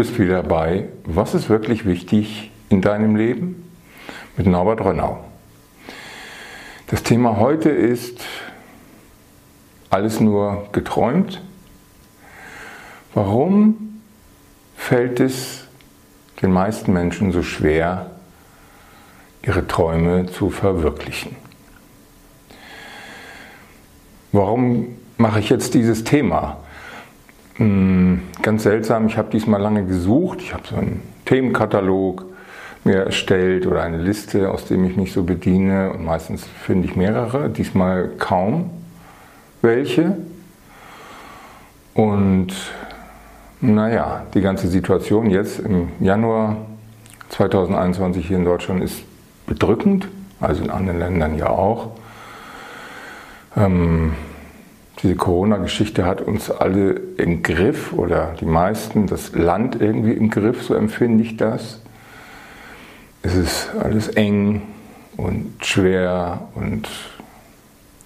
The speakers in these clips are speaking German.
Bist wieder bei Was ist wirklich wichtig in deinem Leben? mit Norbert Rönnau. Das Thema heute ist alles nur geträumt. Warum fällt es den meisten Menschen so schwer, ihre Träume zu verwirklichen? Warum mache ich jetzt dieses Thema? Hm, ganz seltsam, ich habe diesmal lange gesucht, ich habe so einen Themenkatalog mir erstellt oder eine Liste, aus dem ich mich so bediene und meistens finde ich mehrere, diesmal kaum welche. Und naja, die ganze Situation jetzt im Januar 2021 hier in Deutschland ist bedrückend, also in anderen Ländern ja auch. Ähm, diese Corona-Geschichte hat uns alle im Griff oder die meisten, das Land irgendwie im Griff, so empfinde ich das. Es ist alles eng und schwer und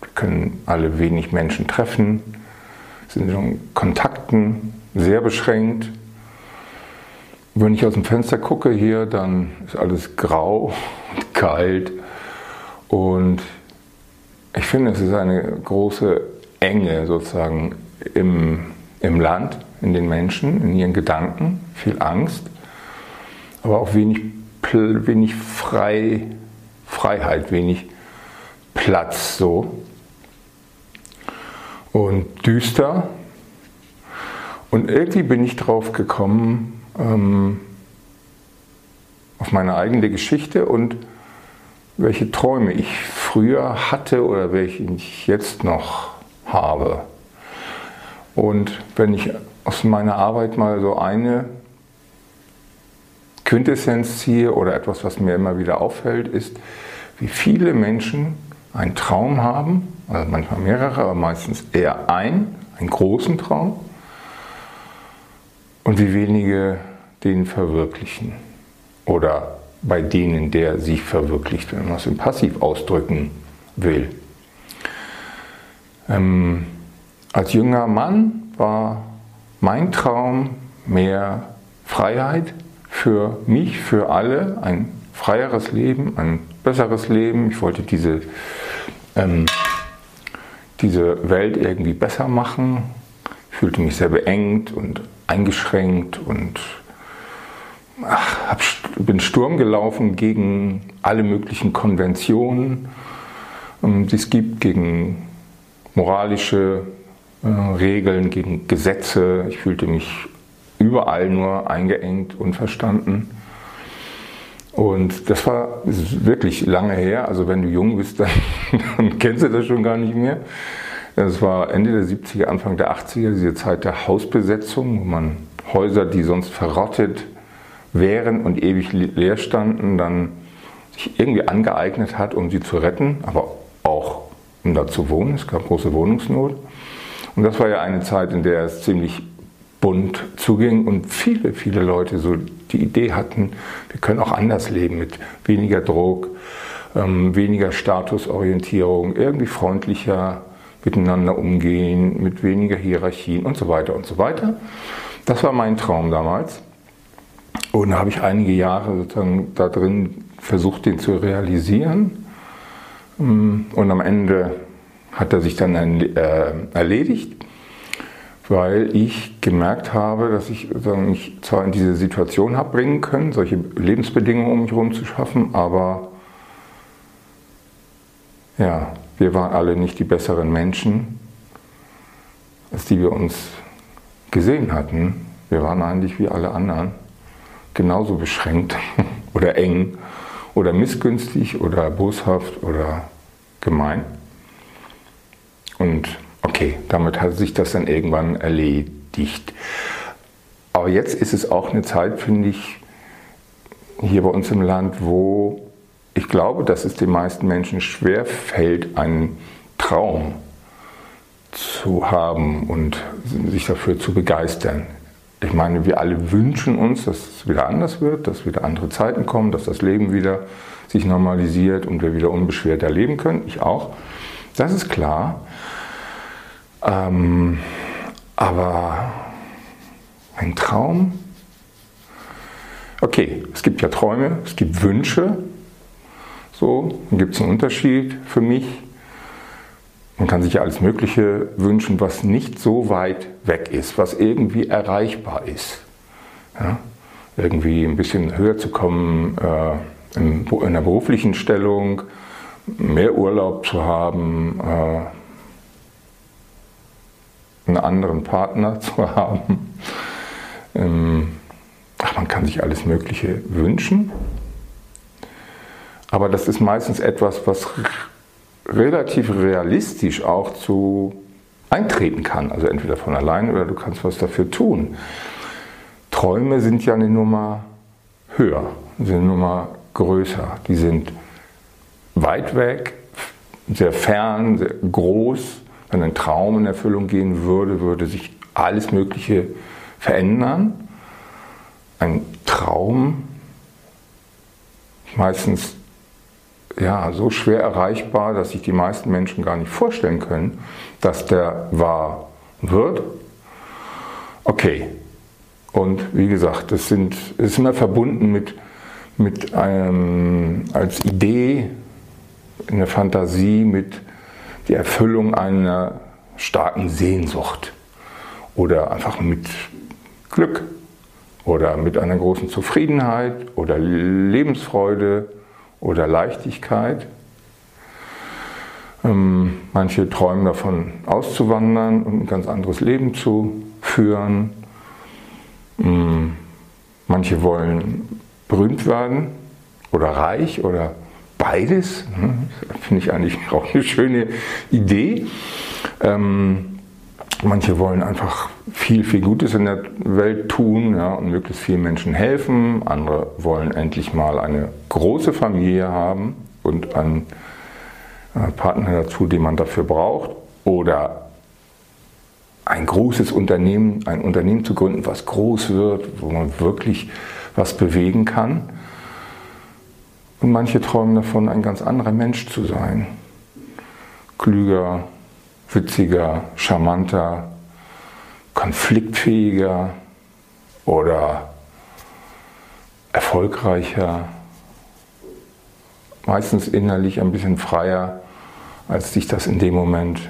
wir können alle wenig Menschen treffen, sind in Kontakten sehr beschränkt. Wenn ich aus dem Fenster gucke hier, dann ist alles grau und kalt und ich finde, es ist eine große Enge sozusagen im, im Land, in den Menschen, in ihren Gedanken, viel Angst, aber auch wenig, wenig frei, Freiheit, wenig Platz so. Und düster. Und irgendwie bin ich drauf gekommen, ähm, auf meine eigene Geschichte und welche Träume ich früher hatte oder welche ich jetzt noch habe. Und wenn ich aus meiner Arbeit mal so eine Quintessenz ziehe oder etwas, was mir immer wieder auffällt, ist, wie viele Menschen einen Traum haben, also manchmal mehrere, aber meistens eher ein, einen großen Traum, und wie wenige den verwirklichen. Oder bei denen, der sich verwirklicht, wenn man es im Passiv ausdrücken will. Ähm, als junger Mann war mein Traum mehr Freiheit für mich, für alle, ein freieres Leben, ein besseres Leben. Ich wollte diese, ähm, diese Welt irgendwie besser machen. Ich fühlte mich sehr beengt und eingeschränkt und ach, hab, bin Sturm gelaufen gegen alle möglichen Konventionen, ähm, die es gibt, gegen moralische äh, Regeln, gegen Gesetze. Ich fühlte mich überall nur eingeengt und verstanden. Und das war wirklich lange her. Also wenn du jung bist, dann, dann kennst du das schon gar nicht mehr. Das war Ende der 70er, Anfang der 80er, diese Zeit der Hausbesetzung, wo man Häuser, die sonst verrottet wären und ewig leer standen, dann sich irgendwie angeeignet hat, um sie zu retten, aber um da zu wohnen. Es gab große Wohnungsnot. Und das war ja eine Zeit, in der es ziemlich bunt zuging und viele, viele Leute so die Idee hatten, wir können auch anders leben mit weniger Druck, ähm, weniger Statusorientierung, irgendwie freundlicher miteinander umgehen, mit weniger Hierarchien und so weiter und so weiter. Das war mein Traum damals. Und da habe ich einige Jahre sozusagen da drin versucht, den zu realisieren. Mm, und am Ende hat er sich dann äh, erledigt, weil ich gemerkt habe, dass ich mich zwar in diese Situation habe bringen können, solche Lebensbedingungen um mich herum zu schaffen, aber ja, wir waren alle nicht die besseren Menschen, als die wir uns gesehen hatten. Wir waren eigentlich wie alle anderen genauso beschränkt oder eng oder missgünstig oder boshaft oder gemein. Und okay, damit hat sich das dann irgendwann erledigt. Aber jetzt ist es auch eine Zeit, finde ich, hier bei uns im Land, wo ich glaube, dass es den meisten Menschen schwer fällt, einen Traum zu haben und sich dafür zu begeistern. Ich meine, wir alle wünschen uns, dass es wieder anders wird, dass wieder andere Zeiten kommen, dass das Leben wieder sich normalisiert und wir wieder unbeschwert erleben können. Ich auch. Das ist klar. Ähm, aber Ein Traum? Okay, es gibt ja Träume, es gibt Wünsche. So, dann gibt es einen Unterschied für mich. Man kann sich ja alles Mögliche wünschen, was nicht so weit weg ist, was irgendwie erreichbar ist. Ja? Irgendwie ein bisschen höher zu kommen äh, in, in einer beruflichen Stellung, mehr Urlaub zu haben, äh, einen anderen Partner zu haben. Ähm, ach, man kann sich alles Mögliche wünschen. Aber das ist meistens etwas, was relativ realistisch auch zu eintreten kann. Also entweder von allein oder du kannst was dafür tun. Träume sind ja eine Nummer höher, sind eine Nummer größer. Die sind weit weg, sehr fern, sehr groß. Wenn ein Traum in Erfüllung gehen würde, würde sich alles Mögliche verändern. Ein Traum meistens ja, so schwer erreichbar, dass sich die meisten Menschen gar nicht vorstellen können, dass der wahr wird. Okay. Und wie gesagt, das, sind, das ist immer verbunden mit, mit einem, als Idee, in der Fantasie mit der Erfüllung einer starken Sehnsucht oder einfach mit Glück oder mit einer großen Zufriedenheit oder Lebensfreude oder Leichtigkeit. Ähm, manche träumen davon auszuwandern und ein ganz anderes Leben zu führen. Ähm, manche wollen berühmt werden oder reich oder beides. Ne? Finde ich eigentlich auch eine schöne Idee. Ähm, manche wollen einfach viel, viel Gutes in der Welt tun ja, und möglichst vielen Menschen helfen. Andere wollen endlich mal eine große Familie haben und einen äh, Partner dazu, den man dafür braucht. Oder ein großes Unternehmen, ein Unternehmen zu gründen, was groß wird, wo man wirklich was bewegen kann. Und manche träumen davon, ein ganz anderer Mensch zu sein. Klüger, witziger, charmanter, konfliktfähiger oder erfolgreicher, meistens innerlich ein bisschen freier, als sich das in dem Moment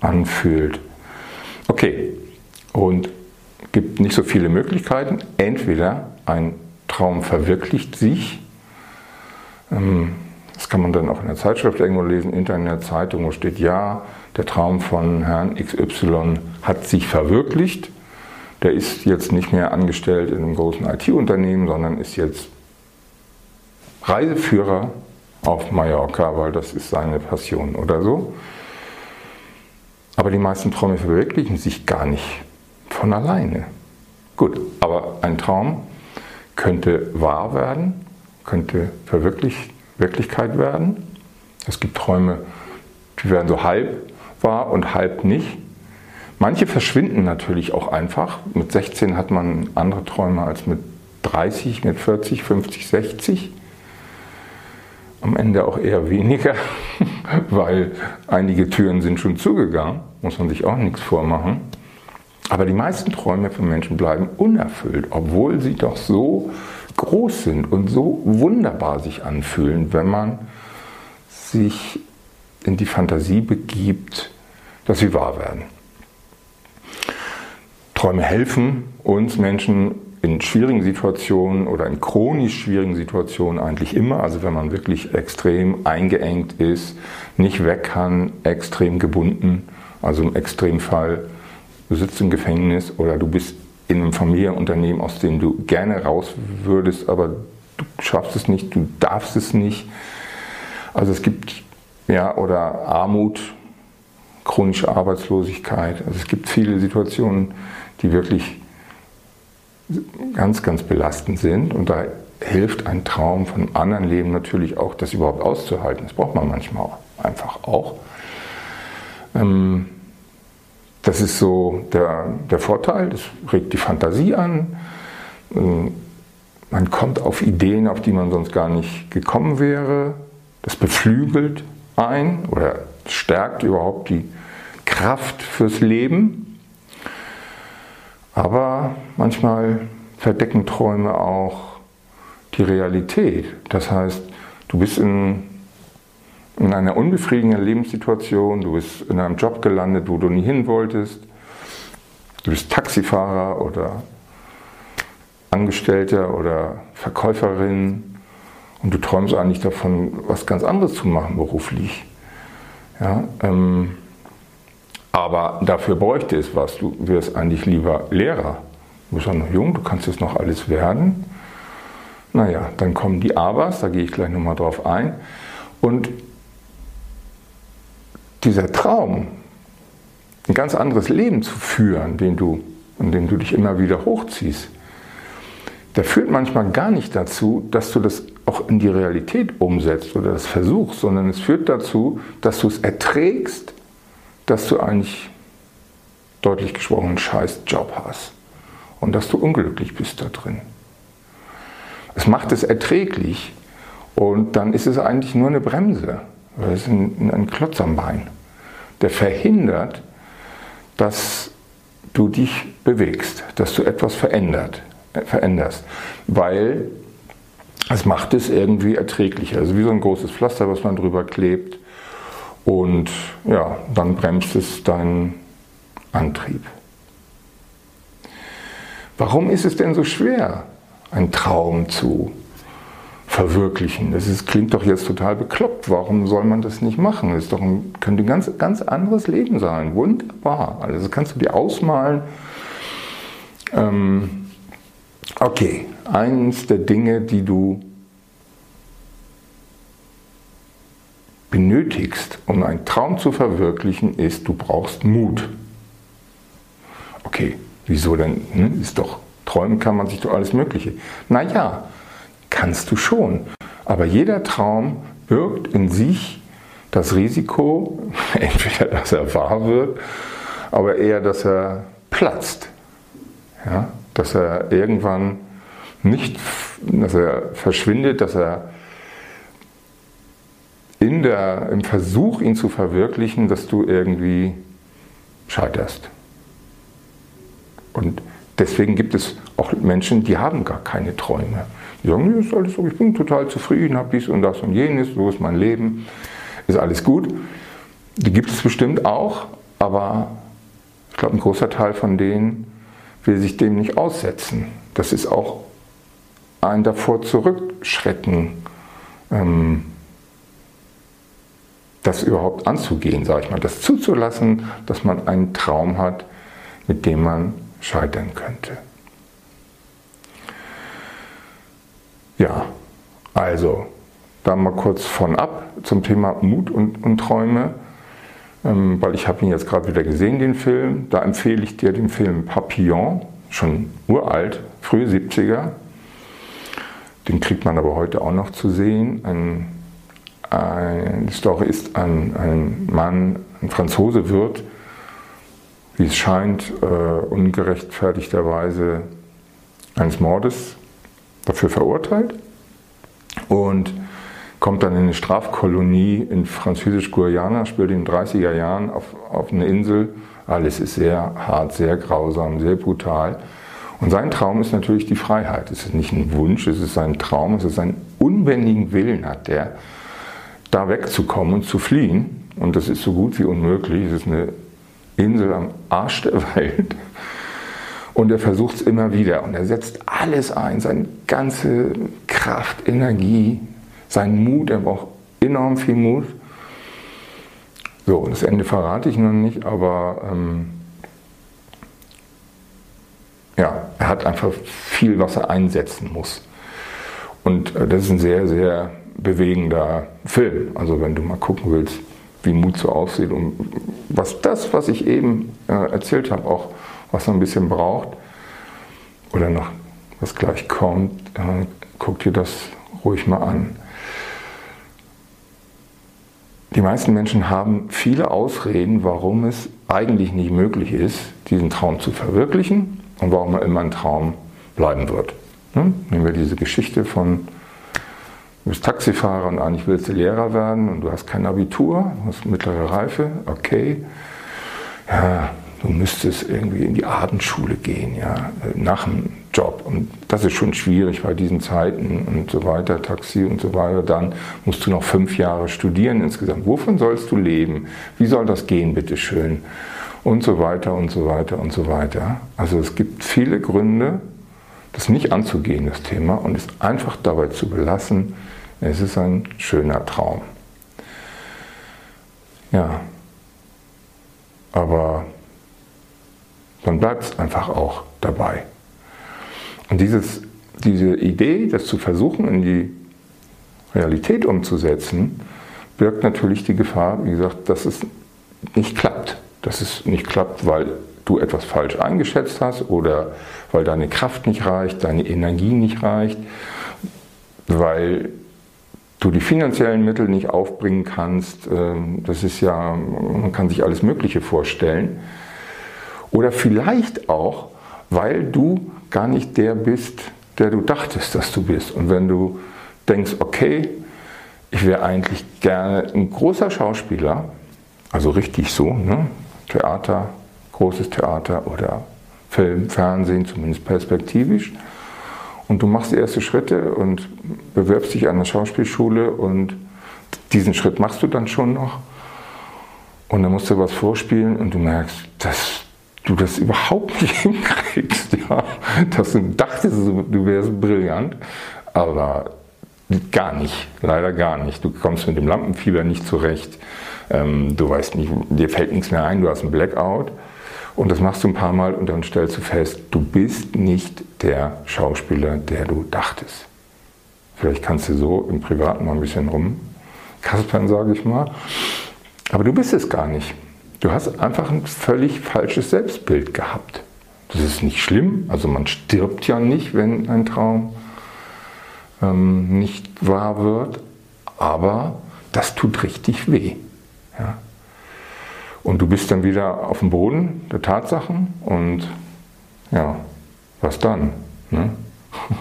anfühlt. Okay, und gibt nicht so viele Möglichkeiten. Entweder ein Traum verwirklicht sich, ähm, das kann man dann auch in der Zeitschrift irgendwo lesen, Internet, Zeitung, wo steht, ja, der Traum von Herrn XY hat sich verwirklicht. Der ist jetzt nicht mehr angestellt in einem großen IT-Unternehmen, sondern ist jetzt Reiseführer auf Mallorca, weil das ist seine Passion oder so. Aber die meisten Träume verwirklichen sich gar nicht von alleine. Gut, aber ein Traum könnte wahr werden, könnte Wirklichkeit werden. Es gibt Träume, die werden so halb wahr und halb nicht. Manche verschwinden natürlich auch einfach. Mit 16 hat man andere Träume als mit 30, mit 40, 50, 60. Am Ende auch eher weniger, weil einige Türen sind schon zugegangen, muss man sich auch nichts vormachen. Aber die meisten Träume von Menschen bleiben unerfüllt, obwohl sie doch so groß sind und so wunderbar sich anfühlen, wenn man sich in die Fantasie begibt, dass sie wahr werden. Träume helfen uns Menschen in schwierigen Situationen oder in chronisch schwierigen Situationen eigentlich immer. Also wenn man wirklich extrem eingeengt ist, nicht weg kann, extrem gebunden, also im Extremfall, du sitzt im Gefängnis oder du bist in einem Familienunternehmen, aus dem du gerne raus würdest, aber du schaffst es nicht, du darfst es nicht. Also es gibt, ja, oder Armut, chronische Arbeitslosigkeit. Also es gibt viele Situationen, die wirklich ganz, ganz belastend sind. Und da hilft ein Traum von einem anderen Leben natürlich auch, das überhaupt auszuhalten. Das braucht man manchmal einfach auch. Ähm, das ist so der, der Vorteil, das regt die Fantasie an. Ähm, man kommt auf Ideen, auf die man sonst gar nicht gekommen wäre. Das beflügelt ein oder stärkt überhaupt die Kraft fürs Leben. Aber manchmal verdecken Träume auch die Realität. Das heißt, du bist in, in einer unbefriedigenden Lebenssituation, du bist in einem Job gelandet, wo du nie hin wolltest, du bist Taxifahrer oder Angestellter oder Verkäuferin und du träumst eigentlich davon, was ganz anderes zu machen beruflich. Ja, ähm, aber dafür bräuchte es was. Du wirst eigentlich lieber Lehrer. Du bist ja noch jung, du kannst jetzt noch alles werden. Naja, dann kommen die Abers, da gehe ich gleich nochmal drauf ein. Und dieser Traum, ein ganz anderes Leben zu führen, den du, in dem du dich immer wieder hochziehst, der führt manchmal gar nicht dazu, dass du das auch in die Realität umsetzt oder das versuchst, sondern es führt dazu, dass du es erträgst, dass du eigentlich deutlich gesprochen einen scheiß Job hast und dass du unglücklich bist da drin. Es macht es erträglich und dann ist es eigentlich nur eine Bremse, es ist ein, ein Klotz am Bein, der verhindert, dass du dich bewegst, dass du etwas verändert veränderst, weil es macht es irgendwie erträglicher. Also wie so ein großes Pflaster, was man drüber klebt und ja, dann bremst es deinen Antrieb. Warum ist es denn so schwer, einen Traum zu verwirklichen? Das ist, klingt doch jetzt total bekloppt. Warum soll man das nicht machen? Das ist doch ein, könnte ein ganz, ganz anderes Leben sein. Wunderbar. Also das kannst du dir ausmalen. Ähm, Okay, eines der Dinge, die du benötigst, um einen Traum zu verwirklichen, ist, du brauchst Mut. Okay, wieso denn? Hm? Ist doch, träumen kann man sich doch alles Mögliche. Naja, kannst du schon. Aber jeder Traum birgt in sich das Risiko, entweder dass er wahr wird, aber eher, dass er platzt. Ja? Dass er irgendwann nicht, dass er verschwindet, dass er in der, im Versuch, ihn zu verwirklichen, dass du irgendwie scheiterst. Und deswegen gibt es auch Menschen, die haben gar keine Träume. Die sagen, ist alles so, ich bin total zufrieden, habe dies und das und jenes, so ist mein Leben, ist alles gut. Die gibt es bestimmt auch, aber ich glaube, ein großer Teil von denen will sich dem nicht aussetzen. Das ist auch ein davor zurückschrecken, ähm, das überhaupt anzugehen, sage ich mal, das zuzulassen, dass man einen Traum hat, mit dem man scheitern könnte. Ja, also da mal kurz von ab zum Thema Mut und, und Träume. Ähm, weil ich habe ihn jetzt gerade wieder gesehen, den Film. Da empfehle ich dir den Film Papillon, schon uralt, frühe 70er. Den kriegt man aber heute auch noch zu sehen. Ein, ein, die Story ist ein, ein Mann, ein Franzose wird, wie es scheint, äh, ungerechtfertigterweise eines Mordes dafür verurteilt und kommt dann in eine Strafkolonie in Französisch-Guyana, spielt in den 30er Jahren auf, auf eine Insel. Alles ist sehr hart, sehr grausam, sehr brutal. Und sein Traum ist natürlich die Freiheit. Es ist nicht ein Wunsch, es ist sein Traum, es ist ein unbändigen Willen hat der, da wegzukommen und zu fliehen. Und das ist so gut wie unmöglich. Es ist eine Insel am Arsch der Welt. Und er versucht es immer wieder. Und er setzt alles ein, seine ganze Kraft, Energie, seinen Mut, er braucht enorm viel Mut. So, das Ende verrate ich noch nicht, aber ähm, ja, er hat einfach viel, was er einsetzen muss. Und äh, das ist ein sehr, sehr bewegender Film. Also wenn du mal gucken willst, wie Mut so aussieht und was das, was ich eben äh, erzählt habe, auch was er ein bisschen braucht oder noch was gleich kommt, äh, guck dir das ruhig mal an. Die meisten Menschen haben viele Ausreden, warum es eigentlich nicht möglich ist, diesen Traum zu verwirklichen und warum er immer ein Traum bleiben wird. Ne? Nehmen wir diese Geschichte von, du bist Taxifahrer und eigentlich willst du Lehrer werden und du hast kein Abitur, du hast mittlere Reife, okay. Ja, du müsstest irgendwie in die Abendschule gehen, ja, nach dem Job. Und das ist schon schwierig bei diesen Zeiten und so weiter, Taxi und so weiter. Dann musst du noch fünf Jahre studieren insgesamt. Wovon sollst du leben? Wie soll das gehen, bitteschön? Und so weiter und so weiter und so weiter. Also es gibt viele Gründe, das nicht anzugehen, das Thema, und es einfach dabei zu belassen, es ist ein schöner Traum. Ja, aber dann bleibt es einfach auch dabei. Und dieses, diese Idee, das zu versuchen, in die Realität umzusetzen, birgt natürlich die Gefahr, wie gesagt, dass es nicht klappt. Dass es nicht klappt, weil du etwas falsch eingeschätzt hast oder weil deine Kraft nicht reicht, deine Energie nicht reicht, weil du die finanziellen Mittel nicht aufbringen kannst. Ähm, das ist ja, man kann sich alles Mögliche vorstellen. Oder vielleicht auch, weil du gar nicht der bist, der du dachtest, dass du bist. Und wenn du denkst, okay, ich wäre eigentlich gerne ein großer Schauspieler, also richtig so, ne? Theater, großes Theater oder Film, Fernsehen, zumindest perspektivisch. Und du machst die ersten Schritte und bewirbst dich an der Schauspielschule und diesen Schritt machst du dann schon noch. Und dann musst du was vorspielen und du merkst, dass du das überhaupt nicht hinkriegst. Ja? Dass du dachtest, du wärst brillant, aber gar nicht, leider gar nicht. Du kommst mit dem Lampenfieber nicht zurecht. Ähm, du weißt nicht, dir fällt nichts mehr ein, du hast einen Blackout. Und das machst du ein paar Mal und dann stellst du fest, du bist nicht der Schauspieler, der du dachtest. Vielleicht kannst du so im Privaten mal ein bisschen rumkaspern, sage ich mal. Aber du bist es gar nicht. Du hast einfach ein völlig falsches Selbstbild gehabt. Das ist nicht schlimm. Also man stirbt ja nicht, wenn ein Traum ähm, nicht wahr wird. Aber das tut richtig weh. Ja? Und du bist dann wieder auf dem Boden der Tatsachen und ja, was dann? Ne?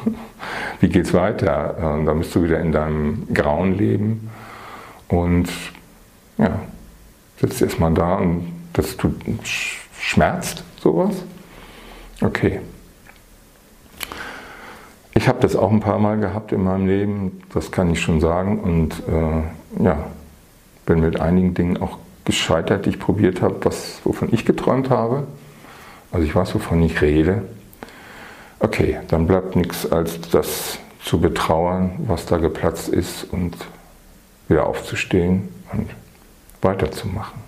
Wie geht's weiter? Und dann bist du wieder in deinem grauen Leben und ja, sitzt erstmal da und das tut, schmerzt sowas. Okay. Ich habe das auch ein paar Mal gehabt in meinem Leben, das kann ich schon sagen. Und äh, ja, bin mit einigen Dingen auch gescheitert, die ich probiert habe, wovon ich geträumt habe. Also ich weiß, wovon ich rede. Okay, dann bleibt nichts als das zu betrauern, was da geplatzt ist und wieder aufzustehen und weiterzumachen.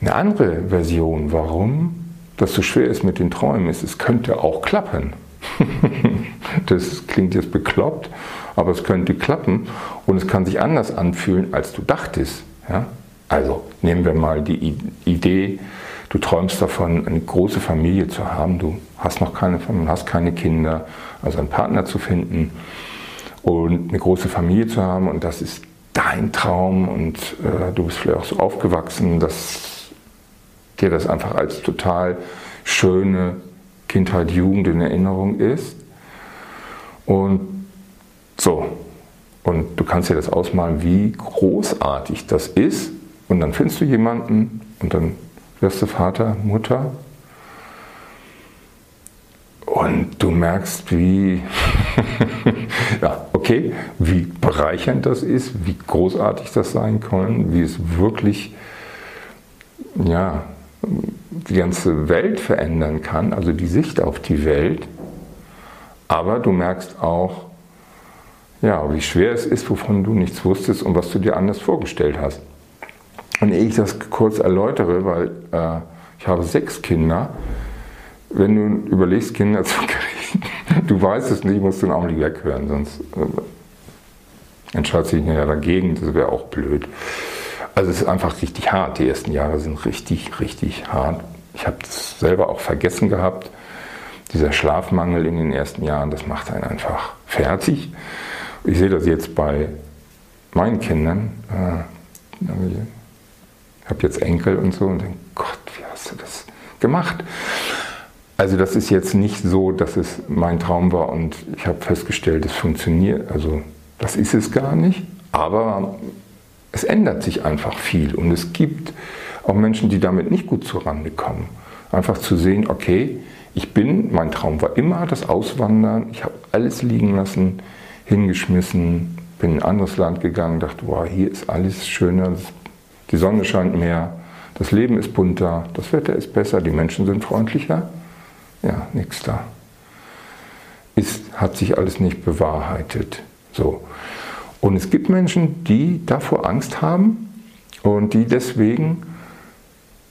Eine andere Version, warum das so schwer ist mit den Träumen, ist, es könnte auch klappen. das klingt jetzt bekloppt, aber es könnte klappen und es kann sich anders anfühlen, als du dachtest. Ja? Also nehmen wir mal die Idee, du träumst davon, eine große Familie zu haben, du hast noch keine Familie, hast keine Kinder, also einen Partner zu finden und eine große Familie zu haben und das ist dein Traum und äh, du bist vielleicht auch so aufgewachsen, dass dir das einfach als total schöne Kindheit, Jugend in Erinnerung ist. Und so, und du kannst dir das ausmalen, wie großartig das ist. Und dann findest du jemanden und dann wirst du Vater, Mutter. Und du merkst, wie, ja, okay, wie bereichernd das ist, wie großartig das sein kann, wie es wirklich, ja, die ganze Welt verändern kann, also die Sicht auf die Welt. Aber du merkst auch, ja, wie schwer es ist, wovon du nichts wusstest und was du dir anders vorgestellt hast. Und ehe ich das kurz erläutere, weil äh, ich habe sechs Kinder, wenn du überlegst, Kinder zu kriegen, du weißt es nicht, musst du einen Augenblick weghören, sonst äh, entscheidest du dich ja dagegen, das wäre auch blöd. Also es ist einfach richtig hart. Die ersten Jahre sind richtig, richtig hart. Ich habe das selber auch vergessen gehabt. Dieser Schlafmangel in den ersten Jahren, das macht einen einfach fertig. Ich sehe das jetzt bei meinen Kindern. Äh, ich habe jetzt Enkel und so und denke, Gott, wie hast du das gemacht? Also das ist jetzt nicht so, dass es mein Traum war und ich habe festgestellt, es funktioniert. Also das ist es gar nicht. Aber es ändert sich einfach viel und es gibt auch Menschen, die damit nicht gut zurande kommen. Einfach zu sehen, okay, ich bin, mein Traum war immer das Auswandern, ich habe alles liegen lassen, hingeschmissen, bin in ein anderes Land gegangen, dachte, wow, hier ist alles schöner, die Sonne scheint mehr, das Leben ist bunter, das Wetter ist besser, die Menschen sind freundlicher. Ja, nichts da. Ist, hat sich alles nicht bewahrheitet. So. Und es gibt Menschen, die davor Angst haben und die deswegen,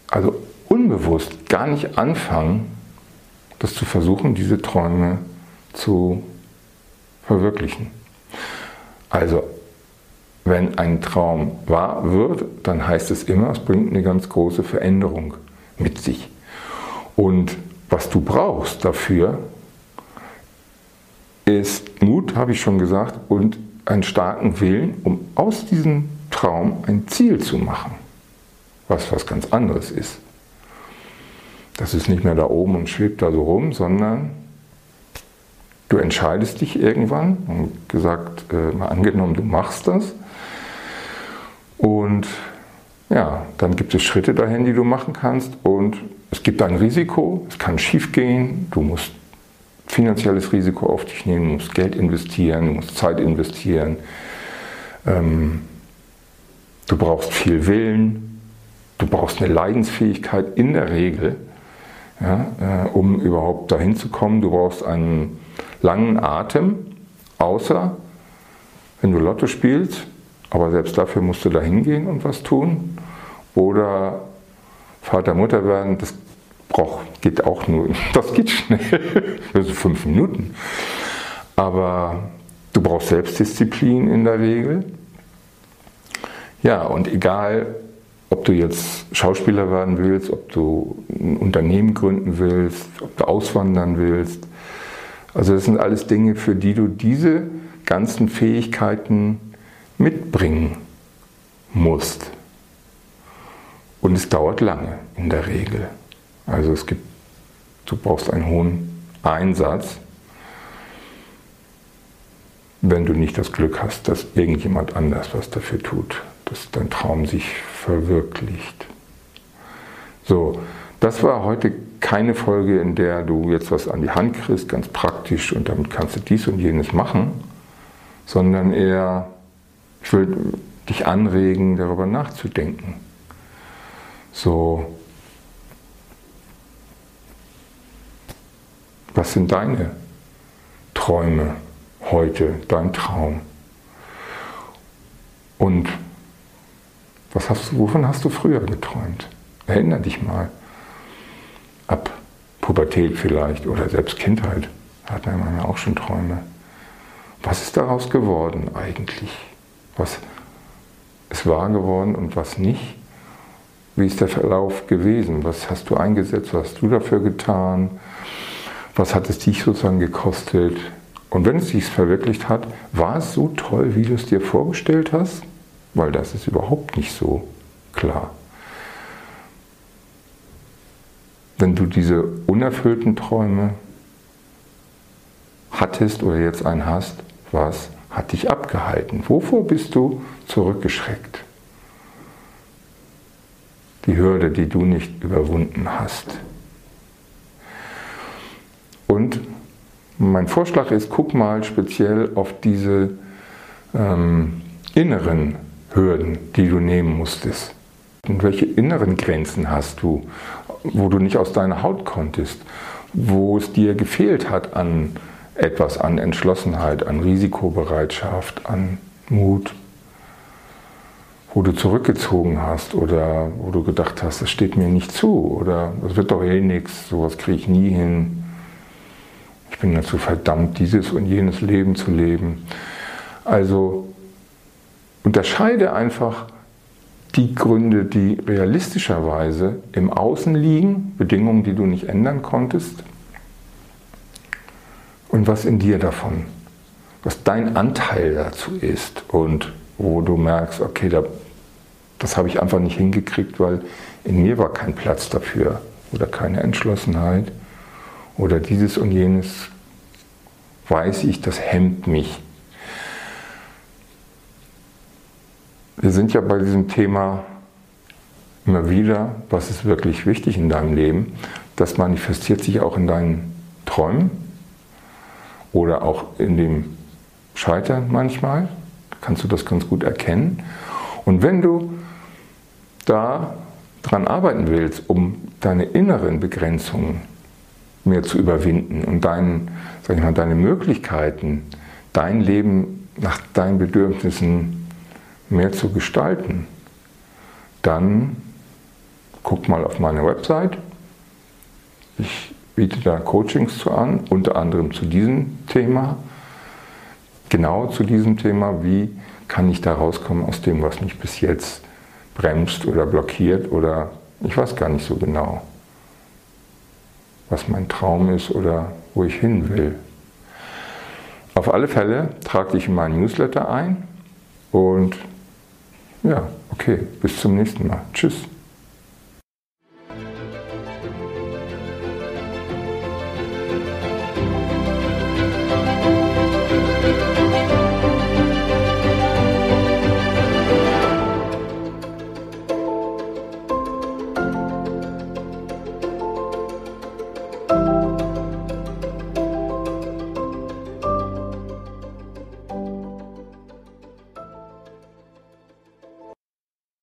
also unbewusst, gar nicht anfangen, das zu versuchen, diese Träume zu verwirklichen. Also wenn ein Traum wahr wird, dann heißt es immer, es bringt eine ganz große Veränderung mit sich. Und was du brauchst dafür, ist Mut, habe ich schon gesagt, und einen starken Willen, um aus diesem Traum ein Ziel zu machen, was was ganz anderes ist. Das ist nicht mehr da oben und schwebt da so rum, sondern du entscheidest dich irgendwann und gesagt, äh, mal angenommen, du machst das und ja, dann gibt es Schritte dahin, die du machen kannst. Und es gibt ein Risiko, es kann schief gehen, du musst finanzielles Risiko auf dich nehmen, du musst Geld investieren, du musst Zeit investieren. Ähm, du brauchst viel Willen, du brauchst eine Leidensfähigkeit in der Regel, ja, äh, um überhaupt dahin zu kommen. Du brauchst einen langen Atem, außer wenn du Lotto spielst, aber selbst dafür musst du da hingehen und was tun. Oder Vater, Mutter werden, das braucht, geht auch nur, das geht schnell, also fünf Minuten. Aber du brauchst Selbstdisziplin in der Regel. Ja, und egal, ob du jetzt Schauspieler werden willst, ob du ein Unternehmen gründen willst, ob du auswandern willst. Also das sind alles Dinge, für die du diese ganzen Fähigkeiten mitbringen musst. Und es dauert lange in der Regel. Also es gibt, du brauchst einen hohen Einsatz, wenn du nicht das Glück hast, dass irgendjemand anders was dafür tut, dass dein Traum sich verwirklicht. So, das war heute keine Folge, in der du jetzt was an die Hand kriegst, ganz praktisch und damit kannst du dies und jenes machen, sondern eher ich will dich anregen, darüber nachzudenken. So, was sind deine Träume heute, dein Traum? Und was hast du, wovon hast du früher geträumt? Erinner dich mal. Ab Pubertät vielleicht oder selbst Kindheit hat man ja auch schon Träume. Was ist daraus geworden eigentlich? was ist wahr geworden und was nicht. Wie ist der Verlauf gewesen? Was hast du eingesetzt? Was hast du dafür getan? Was hat es dich sozusagen gekostet? Und wenn es sich verwirklicht hat, war es so toll, wie du es dir vorgestellt hast? Weil das ist überhaupt nicht so klar. Wenn du diese unerfüllten Träume hattest oder jetzt einen hast, was hat dich abgehalten? Wovor bist du zurückgeschreckt? Die Hürde, die du nicht überwunden hast. Und mein Vorschlag ist, guck mal speziell auf diese ähm, inneren Hürden, die du nehmen musstest. Und welche inneren Grenzen hast du, wo du nicht aus deiner Haut konntest, wo es dir gefehlt hat an etwas an Entschlossenheit, an Risikobereitschaft, an Mut, wo du zurückgezogen hast oder wo du gedacht hast, das steht mir nicht zu oder das wird doch eh nichts, sowas kriege ich nie hin. Ich bin dazu verdammt, dieses und jenes Leben zu leben. Also unterscheide einfach die Gründe, die realistischerweise im Außen liegen, Bedingungen, die du nicht ändern konntest, und was in dir davon, was dein Anteil dazu ist und wo du merkst, okay, da, das habe ich einfach nicht hingekriegt, weil in mir war kein Platz dafür oder keine Entschlossenheit oder dieses und jenes weiß ich, das hemmt mich. Wir sind ja bei diesem Thema immer wieder, was ist wirklich wichtig in deinem Leben. Das manifestiert sich auch in deinen Träumen oder auch in dem Scheitern manchmal. Kannst du das ganz gut erkennen. Und wenn du da dran arbeiten willst, um deine inneren Begrenzungen mehr zu überwinden und dein, sag ich mal, deine Möglichkeiten, dein Leben nach deinen Bedürfnissen mehr zu gestalten, dann guck mal auf meine Website. Ich biete da Coachings zu an, unter anderem zu diesem Thema, genau zu diesem Thema, wie kann ich da rauskommen aus dem, was mich bis jetzt bremst oder blockiert oder ich weiß gar nicht so genau, was mein Traum ist oder wo ich hin will. Auf alle Fälle trage dich in meinen Newsletter ein und ja, okay, bis zum nächsten Mal. Tschüss.